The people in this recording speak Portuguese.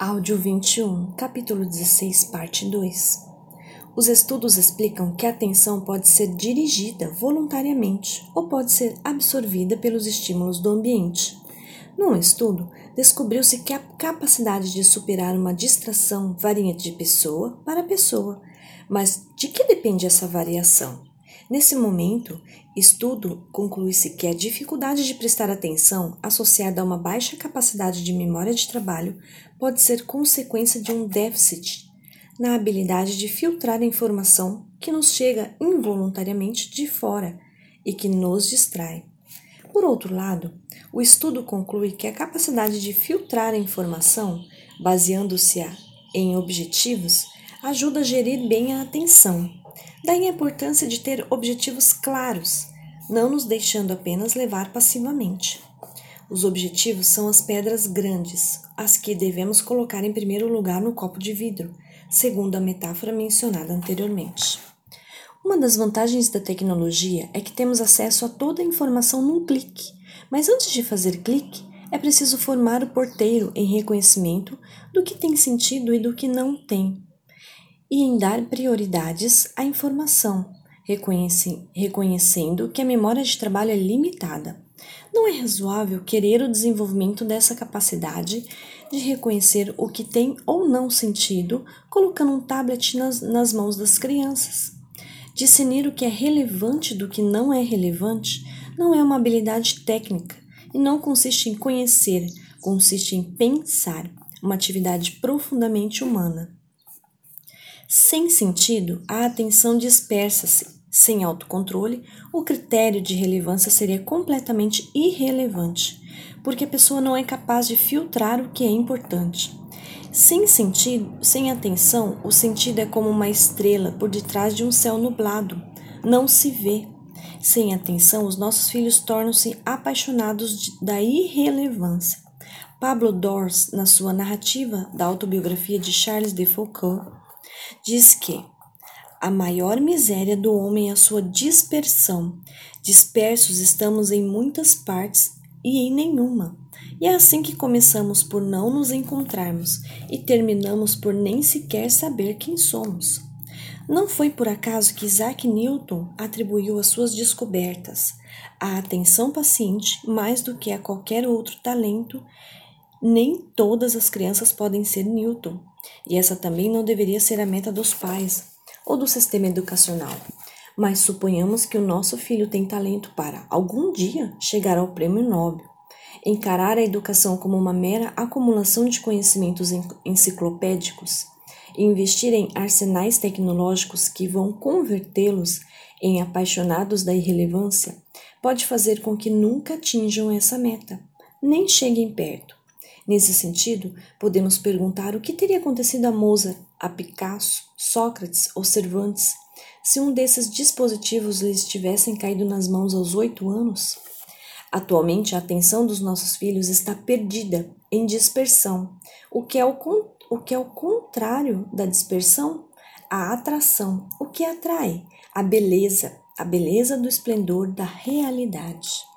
Áudio 21, capítulo 16, parte 2. Os estudos explicam que a atenção pode ser dirigida voluntariamente ou pode ser absorvida pelos estímulos do ambiente. Num estudo, descobriu-se que a capacidade de superar uma distração varia de pessoa para pessoa. Mas de que depende essa variação? Nesse momento, estudo conclui-se que a dificuldade de prestar atenção, associada a uma baixa capacidade de memória de trabalho, pode ser consequência de um déficit na habilidade de filtrar a informação que nos chega involuntariamente de fora e que nos distrai. Por outro lado, o estudo conclui que a capacidade de filtrar a informação, baseando-se em objetivos, ajuda a gerir bem a atenção Daí a importância de ter objetivos claros, não nos deixando apenas levar passivamente. Os objetivos são as pedras grandes, as que devemos colocar em primeiro lugar no copo de vidro, segundo a metáfora mencionada anteriormente. Uma das vantagens da tecnologia é que temos acesso a toda a informação num clique, mas antes de fazer clique, é preciso formar o porteiro em reconhecimento do que tem sentido e do que não tem e em dar prioridades à informação, reconhecendo que a memória de trabalho é limitada. Não é razoável querer o desenvolvimento dessa capacidade de reconhecer o que tem ou não sentido, colocando um tablet nas, nas mãos das crianças. Discernir o que é relevante do que não é relevante não é uma habilidade técnica e não consiste em conhecer, consiste em pensar, uma atividade profundamente humana. Sem sentido, a atenção dispersa-se. Sem autocontrole, o critério de relevância seria completamente irrelevante, porque a pessoa não é capaz de filtrar o que é importante. Sem sentido, sem atenção, o sentido é como uma estrela por detrás de um céu nublado. Não se vê. Sem atenção, os nossos filhos tornam-se apaixonados de, da irrelevância. Pablo Dors, na sua narrativa da autobiografia de Charles de Foucault, diz que a maior miséria do homem é a sua dispersão. Dispersos estamos em muitas partes e em nenhuma. E é assim que começamos por não nos encontrarmos e terminamos por nem sequer saber quem somos. Não foi por acaso que Isaac Newton atribuiu às suas descobertas a atenção paciente mais do que a qualquer outro talento. Nem todas as crianças podem ser Newton, e essa também não deveria ser a meta dos pais ou do sistema educacional. Mas suponhamos que o nosso filho tem talento para, algum dia, chegar ao prêmio Nobel. Encarar a educação como uma mera acumulação de conhecimentos enciclopédicos e investir em arsenais tecnológicos que vão convertê-los em apaixonados da irrelevância pode fazer com que nunca atinjam essa meta, nem cheguem perto. Nesse sentido, podemos perguntar o que teria acontecido a Mozart, a Picasso, Sócrates ou Cervantes se um desses dispositivos lhes tivessem caído nas mãos aos oito anos? Atualmente, a atenção dos nossos filhos está perdida em dispersão, o que é o, o, que é o contrário da dispersão, a atração, o que atrai, a beleza, a beleza do esplendor da realidade.